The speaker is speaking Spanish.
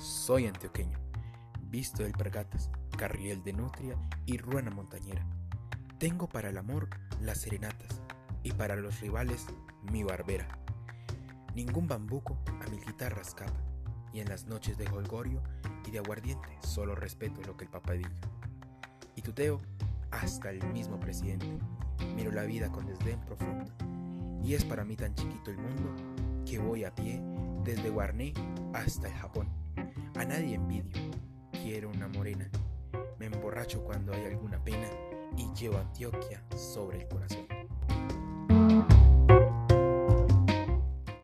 soy antioqueño, visto del Pergatas, Carriel de Nutria y Ruana Montañera. Tengo para el amor las serenatas y para los rivales mi barbera. Ningún bambuco a mi guitarra escapa y en las noches de holgorio y de aguardiente solo respeto lo que el papá diga. Y tuteo hasta el mismo presidente. Miro la vida con desdén profundo y es para mí tan chiquito el mundo que voy a pie desde Guarné hasta el Japón. Nadie envidio, quiero una morena. Me emborracho cuando hay alguna pena y llevo Antioquia sobre el corazón.